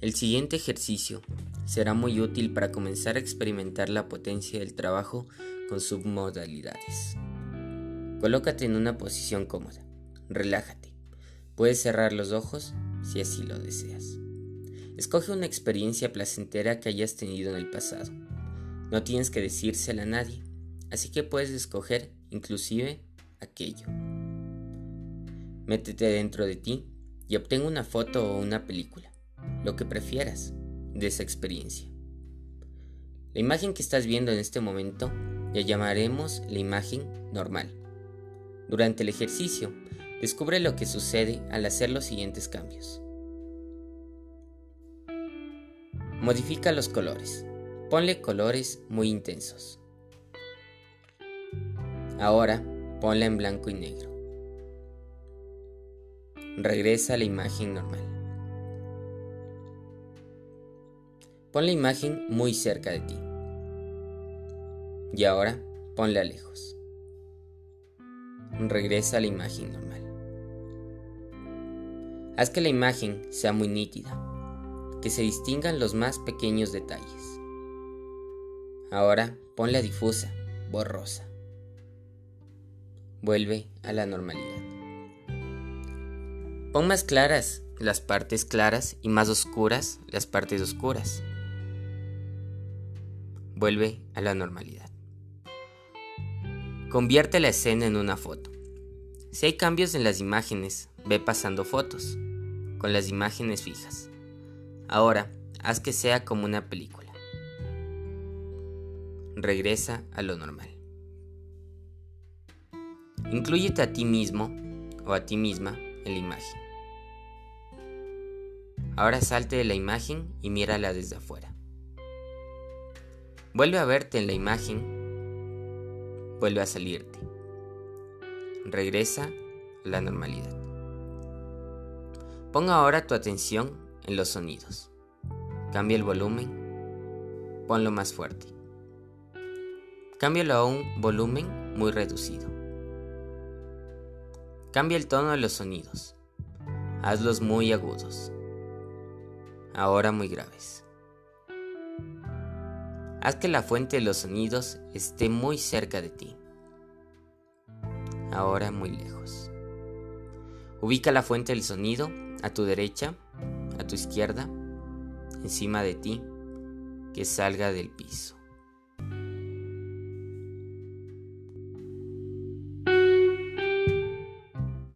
El siguiente ejercicio será muy útil para comenzar a experimentar la potencia del trabajo con submodalidades. Colócate en una posición cómoda, relájate. Puedes cerrar los ojos si así lo deseas. Escoge una experiencia placentera que hayas tenido en el pasado. No tienes que decírsela a nadie, así que puedes escoger inclusive aquello. Métete dentro de ti y obtenga una foto o una película, lo que prefieras, de esa experiencia. La imagen que estás viendo en este momento la llamaremos la imagen normal. Durante el ejercicio, descubre lo que sucede al hacer los siguientes cambios. Modifica los colores. Ponle colores muy intensos. Ahora ponla en blanco y negro. Regresa a la imagen normal. Pon la imagen muy cerca de ti. Y ahora ponla lejos. Regresa a la imagen normal. Haz que la imagen sea muy nítida, que se distingan los más pequeños detalles. Ahora ponla difusa, borrosa. Vuelve a la normalidad. Pon más claras las partes claras y más oscuras las partes oscuras vuelve a la normalidad. Convierte la escena en una foto. Si hay cambios en las imágenes, ve pasando fotos, con las imágenes fijas. Ahora, haz que sea como una película. Regresa a lo normal. Inclúyete a ti mismo o a ti misma en la imagen. Ahora salte de la imagen y mírala desde afuera. Vuelve a verte en la imagen. Vuelve a salirte. Regresa a la normalidad. Ponga ahora tu atención en los sonidos. Cambia el volumen. Ponlo más fuerte. Cámbialo a un volumen muy reducido. Cambia el tono de los sonidos. Hazlos muy agudos. Ahora muy graves. Haz que la fuente de los sonidos esté muy cerca de ti. Ahora muy lejos. Ubica la fuente del sonido a tu derecha, a tu izquierda, encima de ti, que salga del piso.